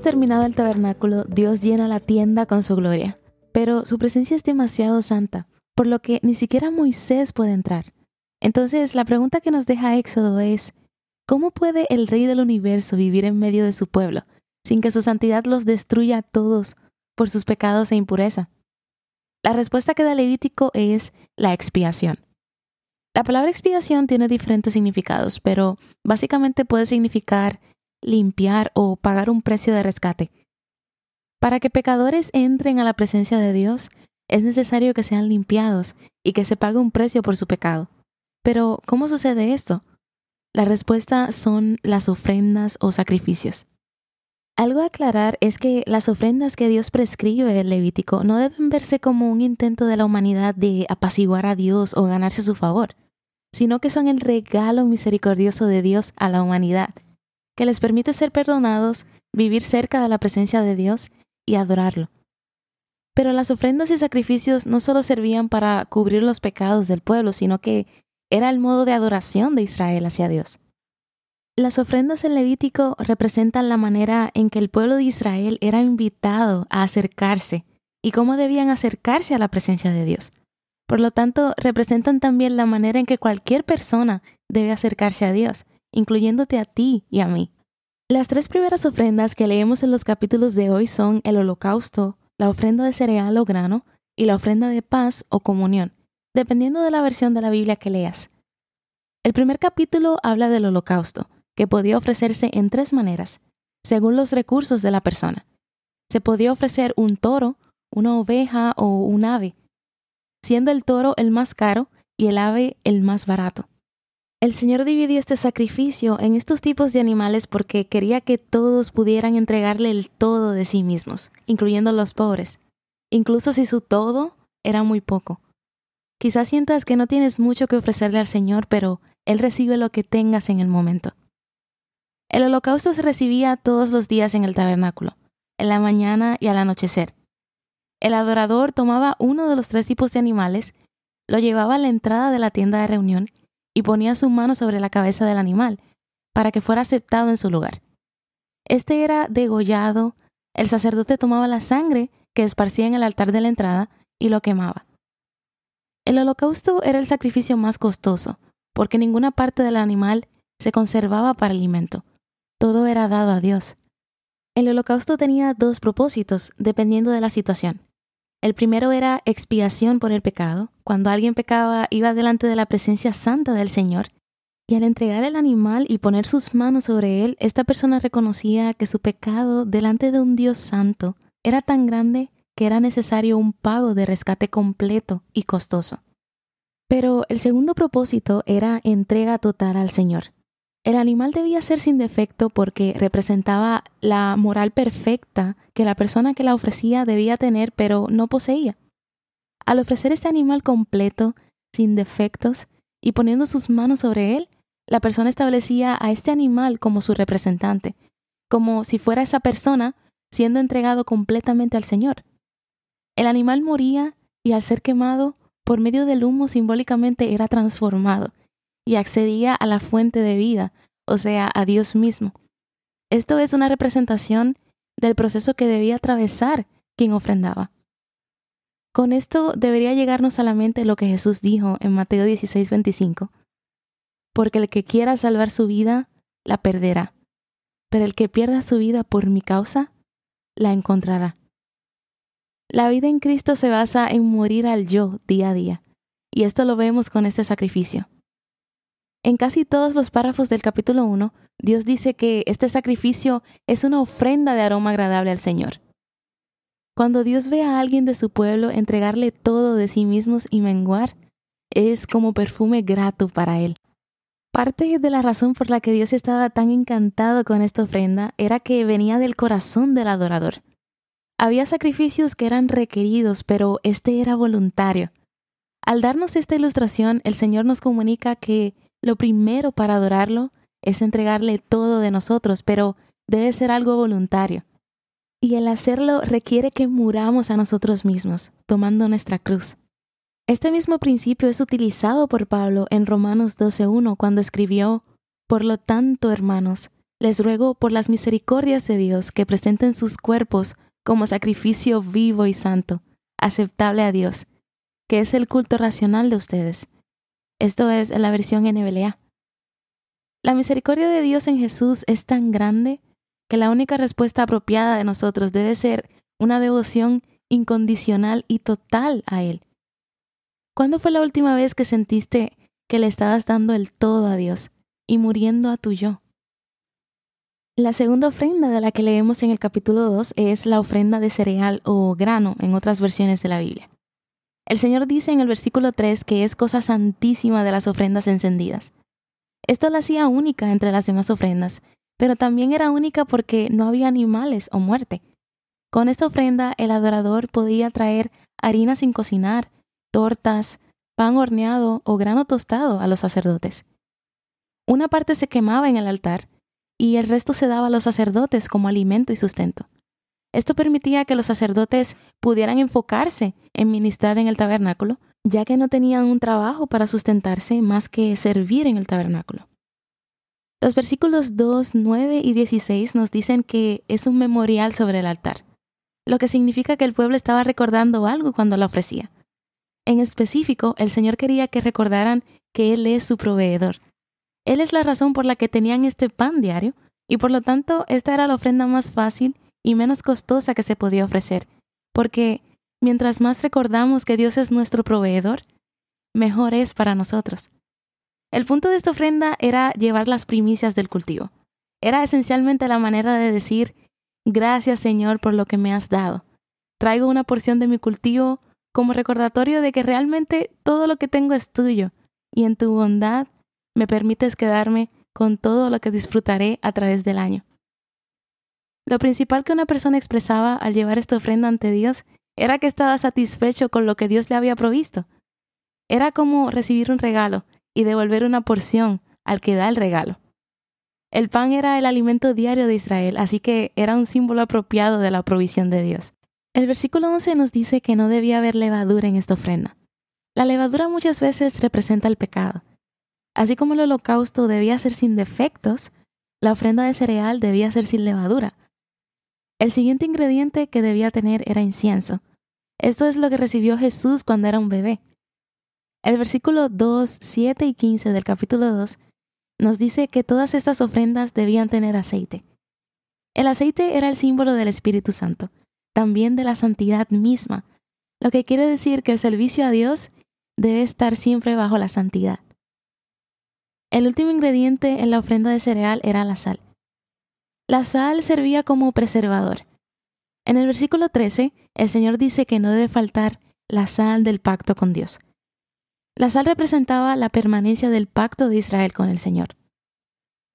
Terminado el tabernáculo, Dios llena la tienda con su gloria, pero su presencia es demasiado santa, por lo que ni siquiera Moisés puede entrar. Entonces, la pregunta que nos deja Éxodo es, ¿cómo puede el Rey del universo vivir en medio de su pueblo, sin que su santidad los destruya a todos por sus pecados e impureza? La respuesta que da Levítico es la expiación. La palabra expiación tiene diferentes significados, pero básicamente puede significar limpiar o pagar un precio de rescate. Para que pecadores entren a la presencia de Dios, es necesario que sean limpiados y que se pague un precio por su pecado. Pero, ¿cómo sucede esto? La respuesta son las ofrendas o sacrificios. Algo a aclarar es que las ofrendas que Dios prescribe en Levítico no deben verse como un intento de la humanidad de apaciguar a Dios o ganarse su favor, sino que son el regalo misericordioso de Dios a la humanidad que les permite ser perdonados, vivir cerca de la presencia de Dios y adorarlo. Pero las ofrendas y sacrificios no solo servían para cubrir los pecados del pueblo, sino que era el modo de adoración de Israel hacia Dios. Las ofrendas en Levítico representan la manera en que el pueblo de Israel era invitado a acercarse y cómo debían acercarse a la presencia de Dios. Por lo tanto, representan también la manera en que cualquier persona debe acercarse a Dios, incluyéndote a ti y a mí. Las tres primeras ofrendas que leemos en los capítulos de hoy son el holocausto, la ofrenda de cereal o grano y la ofrenda de paz o comunión, dependiendo de la versión de la Biblia que leas. El primer capítulo habla del holocausto, que podía ofrecerse en tres maneras, según los recursos de la persona. Se podía ofrecer un toro, una oveja o un ave, siendo el toro el más caro y el ave el más barato. El Señor dividió este sacrificio en estos tipos de animales porque quería que todos pudieran entregarle el todo de sí mismos, incluyendo los pobres, incluso si su todo era muy poco. Quizás sientas que no tienes mucho que ofrecerle al Señor, pero Él recibe lo que tengas en el momento. El holocausto se recibía todos los días en el tabernáculo, en la mañana y al anochecer. El adorador tomaba uno de los tres tipos de animales, lo llevaba a la entrada de la tienda de reunión y ponía su mano sobre la cabeza del animal, para que fuera aceptado en su lugar. Este era degollado, el sacerdote tomaba la sangre que esparcía en el altar de la entrada y lo quemaba. El holocausto era el sacrificio más costoso, porque ninguna parte del animal se conservaba para alimento. Todo era dado a Dios. El holocausto tenía dos propósitos, dependiendo de la situación. El primero era expiación por el pecado. Cuando alguien pecaba, iba delante de la presencia santa del Señor. Y al entregar el animal y poner sus manos sobre él, esta persona reconocía que su pecado delante de un Dios santo era tan grande que era necesario un pago de rescate completo y costoso. Pero el segundo propósito era entrega total al Señor. El animal debía ser sin defecto porque representaba la moral perfecta que la persona que la ofrecía debía tener pero no poseía. Al ofrecer este animal completo, sin defectos, y poniendo sus manos sobre él, la persona establecía a este animal como su representante, como si fuera esa persona siendo entregado completamente al Señor. El animal moría y al ser quemado, por medio del humo simbólicamente era transformado y accedía a la fuente de vida, o sea, a Dios mismo. Esto es una representación del proceso que debía atravesar quien ofrendaba. Con esto debería llegarnos a la mente lo que Jesús dijo en Mateo 16, 25. Porque el que quiera salvar su vida, la perderá, pero el que pierda su vida por mi causa, la encontrará. La vida en Cristo se basa en morir al yo día a día, y esto lo vemos con este sacrificio. En casi todos los párrafos del capítulo 1, Dios dice que este sacrificio es una ofrenda de aroma agradable al Señor. Cuando Dios ve a alguien de su pueblo entregarle todo de sí mismos y menguar, es como perfume grato para él. Parte de la razón por la que Dios estaba tan encantado con esta ofrenda era que venía del corazón del adorador. Había sacrificios que eran requeridos, pero este era voluntario. Al darnos esta ilustración, el Señor nos comunica que lo primero para adorarlo es entregarle todo de nosotros, pero debe ser algo voluntario. Y el hacerlo requiere que muramos a nosotros mismos, tomando nuestra cruz. Este mismo principio es utilizado por Pablo en Romanos 12.1 cuando escribió, Por lo tanto, hermanos, les ruego por las misericordias de Dios que presenten sus cuerpos como sacrificio vivo y santo, aceptable a Dios, que es el culto racional de ustedes. Esto es la versión NBLA. La misericordia de Dios en Jesús es tan grande que la única respuesta apropiada de nosotros debe ser una devoción incondicional y total a Él. ¿Cuándo fue la última vez que sentiste que le estabas dando el todo a Dios y muriendo a tu yo? La segunda ofrenda de la que leemos en el capítulo 2 es la ofrenda de cereal o grano en otras versiones de la Biblia. El Señor dice en el versículo 3 que es cosa santísima de las ofrendas encendidas. Esto la hacía única entre las demás ofrendas, pero también era única porque no había animales o muerte. Con esta ofrenda el adorador podía traer harina sin cocinar, tortas, pan horneado o grano tostado a los sacerdotes. Una parte se quemaba en el altar y el resto se daba a los sacerdotes como alimento y sustento. Esto permitía que los sacerdotes pudieran enfocarse en ministrar en el tabernáculo, ya que no tenían un trabajo para sustentarse más que servir en el tabernáculo. Los versículos 2, 9 y 16 nos dicen que es un memorial sobre el altar, lo que significa que el pueblo estaba recordando algo cuando la ofrecía. En específico, el Señor quería que recordaran que Él es su proveedor, él es la razón por la que tenían este pan diario y por lo tanto esta era la ofrenda más fácil y menos costosa que se podía ofrecer, porque mientras más recordamos que Dios es nuestro proveedor, mejor es para nosotros. El punto de esta ofrenda era llevar las primicias del cultivo. Era esencialmente la manera de decir, gracias Señor por lo que me has dado. Traigo una porción de mi cultivo como recordatorio de que realmente todo lo que tengo es tuyo, y en tu bondad me permites quedarme con todo lo que disfrutaré a través del año. Lo principal que una persona expresaba al llevar esta ofrenda ante Dios era que estaba satisfecho con lo que Dios le había provisto. Era como recibir un regalo y devolver una porción al que da el regalo. El pan era el alimento diario de Israel, así que era un símbolo apropiado de la provisión de Dios. El versículo 11 nos dice que no debía haber levadura en esta ofrenda. La levadura muchas veces representa el pecado, Así como el holocausto debía ser sin defectos, la ofrenda de cereal debía ser sin levadura. El siguiente ingrediente que debía tener era incienso. Esto es lo que recibió Jesús cuando era un bebé. El versículo 2, 7 y 15 del capítulo 2 nos dice que todas estas ofrendas debían tener aceite. El aceite era el símbolo del Espíritu Santo, también de la santidad misma, lo que quiere decir que el servicio a Dios debe estar siempre bajo la santidad. El último ingrediente en la ofrenda de cereal era la sal. La sal servía como preservador. En el versículo 13, el Señor dice que no debe faltar la sal del pacto con Dios. La sal representaba la permanencia del pacto de Israel con el Señor.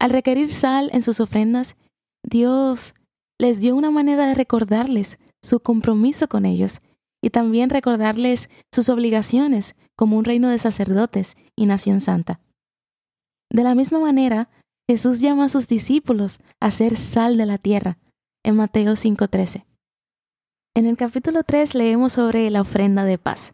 Al requerir sal en sus ofrendas, Dios les dio una manera de recordarles su compromiso con ellos y también recordarles sus obligaciones como un reino de sacerdotes y nación santa. De la misma manera, Jesús llama a sus discípulos a ser sal de la tierra, en Mateo 5:13. En el capítulo 3 leemos sobre la ofrenda de paz.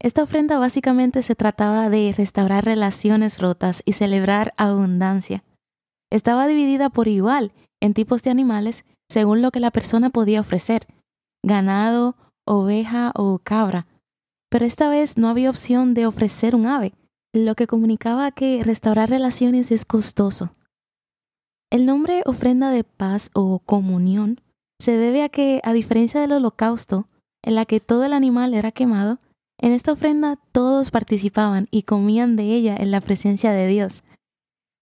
Esta ofrenda básicamente se trataba de restaurar relaciones rotas y celebrar abundancia. Estaba dividida por igual en tipos de animales según lo que la persona podía ofrecer, ganado, oveja o cabra. Pero esta vez no había opción de ofrecer un ave, lo que comunicaba que restaurar relaciones es costoso. El nombre ofrenda de paz o comunión se debe a que, a diferencia del holocausto, en la que todo el animal era quemado, en esta ofrenda todos participaban y comían de ella en la presencia de Dios,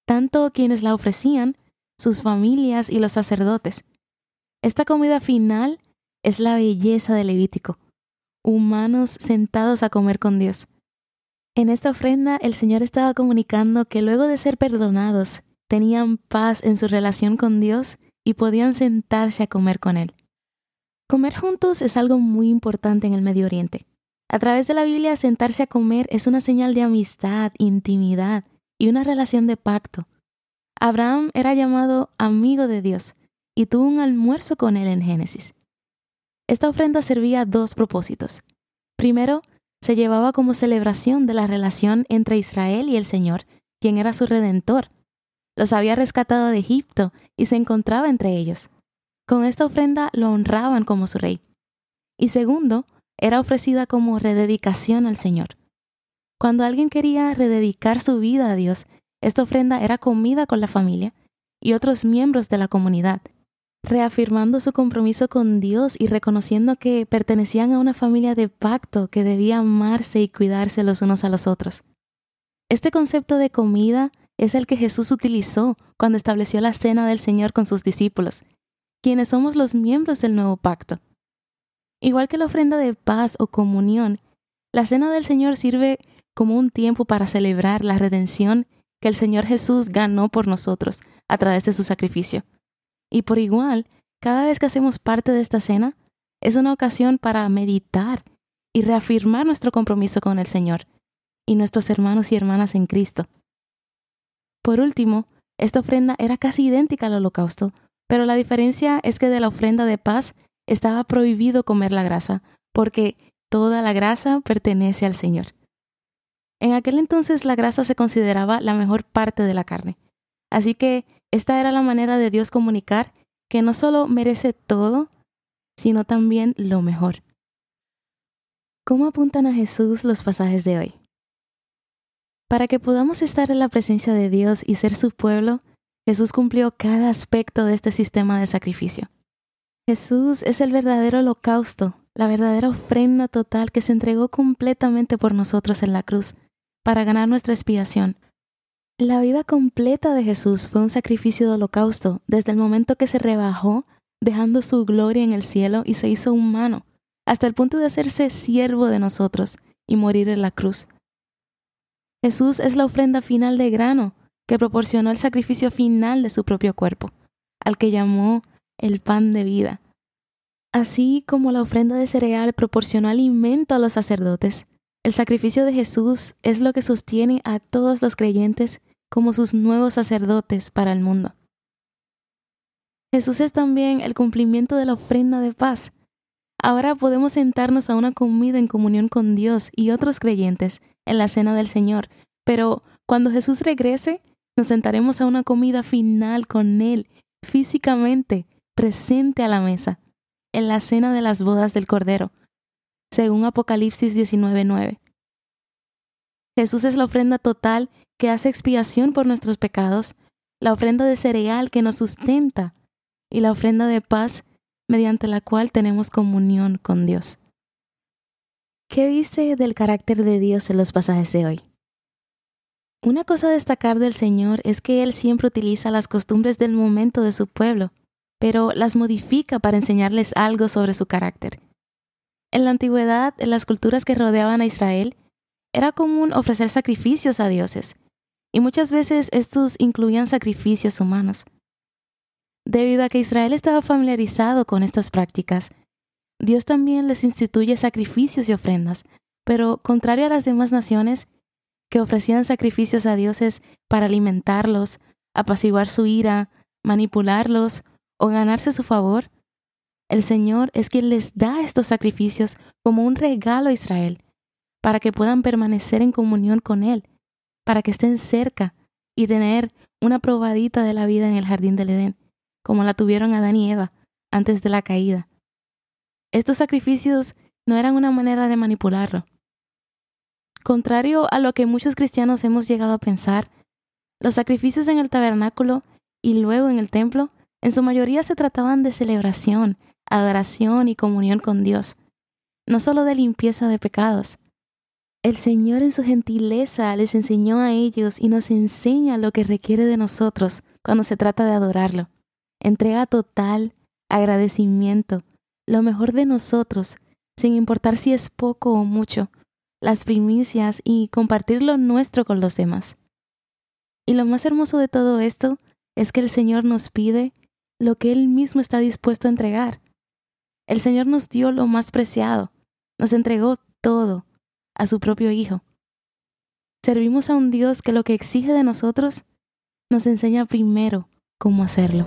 tanto quienes la ofrecían, sus familias y los sacerdotes. Esta comida final es la belleza del Levítico, humanos sentados a comer con Dios. En esta ofrenda el Señor estaba comunicando que luego de ser perdonados, tenían paz en su relación con Dios y podían sentarse a comer con Él. Comer juntos es algo muy importante en el Medio Oriente. A través de la Biblia, sentarse a comer es una señal de amistad, intimidad y una relación de pacto. Abraham era llamado amigo de Dios y tuvo un almuerzo con él en Génesis. Esta ofrenda servía a dos propósitos. Primero, se llevaba como celebración de la relación entre Israel y el Señor, quien era su redentor. Los había rescatado de Egipto y se encontraba entre ellos. Con esta ofrenda lo honraban como su rey. Y segundo, era ofrecida como rededicación al Señor. Cuando alguien quería rededicar su vida a Dios, esta ofrenda era comida con la familia y otros miembros de la comunidad, reafirmando su compromiso con Dios y reconociendo que pertenecían a una familia de pacto que debía amarse y cuidarse los unos a los otros. Este concepto de comida es el que Jesús utilizó cuando estableció la cena del Señor con sus discípulos, quienes somos los miembros del nuevo pacto. Igual que la ofrenda de paz o comunión, la cena del Señor sirve como un tiempo para celebrar la redención que el Señor Jesús ganó por nosotros a través de su sacrificio. Y por igual, cada vez que hacemos parte de esta cena, es una ocasión para meditar y reafirmar nuestro compromiso con el Señor y nuestros hermanos y hermanas en Cristo. Por último, esta ofrenda era casi idéntica al holocausto, pero la diferencia es que de la ofrenda de paz estaba prohibido comer la grasa, porque toda la grasa pertenece al Señor. En aquel entonces la grasa se consideraba la mejor parte de la carne. Así que esta era la manera de Dios comunicar que no solo merece todo, sino también lo mejor. ¿Cómo apuntan a Jesús los pasajes de hoy? Para que podamos estar en la presencia de Dios y ser su pueblo, Jesús cumplió cada aspecto de este sistema de sacrificio. Jesús es el verdadero holocausto, la verdadera ofrenda total que se entregó completamente por nosotros en la cruz, para ganar nuestra expiación. La vida completa de Jesús fue un sacrificio de holocausto desde el momento que se rebajó, dejando su gloria en el cielo y se hizo humano, hasta el punto de hacerse siervo de nosotros y morir en la cruz. Jesús es la ofrenda final de grano que proporcionó el sacrificio final de su propio cuerpo, al que llamó el pan de vida. Así como la ofrenda de cereal proporcionó alimento a los sacerdotes, el sacrificio de Jesús es lo que sostiene a todos los creyentes como sus nuevos sacerdotes para el mundo. Jesús es también el cumplimiento de la ofrenda de paz. Ahora podemos sentarnos a una comida en comunión con Dios y otros creyentes en la cena del Señor, pero cuando Jesús regrese, nos sentaremos a una comida final con Él, físicamente, presente a la mesa, en la cena de las bodas del Cordero según Apocalipsis 19:9. Jesús es la ofrenda total que hace expiación por nuestros pecados, la ofrenda de cereal que nos sustenta y la ofrenda de paz mediante la cual tenemos comunión con Dios. ¿Qué dice del carácter de Dios en los pasajes de hoy? Una cosa a destacar del Señor es que Él siempre utiliza las costumbres del momento de su pueblo, pero las modifica para enseñarles algo sobre su carácter. En la antigüedad, en las culturas que rodeaban a Israel, era común ofrecer sacrificios a dioses, y muchas veces estos incluían sacrificios humanos. Debido a que Israel estaba familiarizado con estas prácticas, Dios también les instituye sacrificios y ofrendas, pero contrario a las demás naciones, que ofrecían sacrificios a dioses para alimentarlos, apaciguar su ira, manipularlos o ganarse su favor, el Señor es quien les da estos sacrificios como un regalo a Israel, para que puedan permanecer en comunión con Él, para que estén cerca y tener una probadita de la vida en el jardín del Edén, como la tuvieron Adán y Eva antes de la caída. Estos sacrificios no eran una manera de manipularlo. Contrario a lo que muchos cristianos hemos llegado a pensar, los sacrificios en el tabernáculo y luego en el templo en su mayoría se trataban de celebración, adoración y comunión con Dios, no solo de limpieza de pecados. El Señor en su gentileza les enseñó a ellos y nos enseña lo que requiere de nosotros cuando se trata de adorarlo. Entrega total, agradecimiento, lo mejor de nosotros, sin importar si es poco o mucho, las primicias y compartir lo nuestro con los demás. Y lo más hermoso de todo esto es que el Señor nos pide lo que Él mismo está dispuesto a entregar. El Señor nos dio lo más preciado, nos entregó todo a su propio Hijo. Servimos a un Dios que lo que exige de nosotros nos enseña primero cómo hacerlo.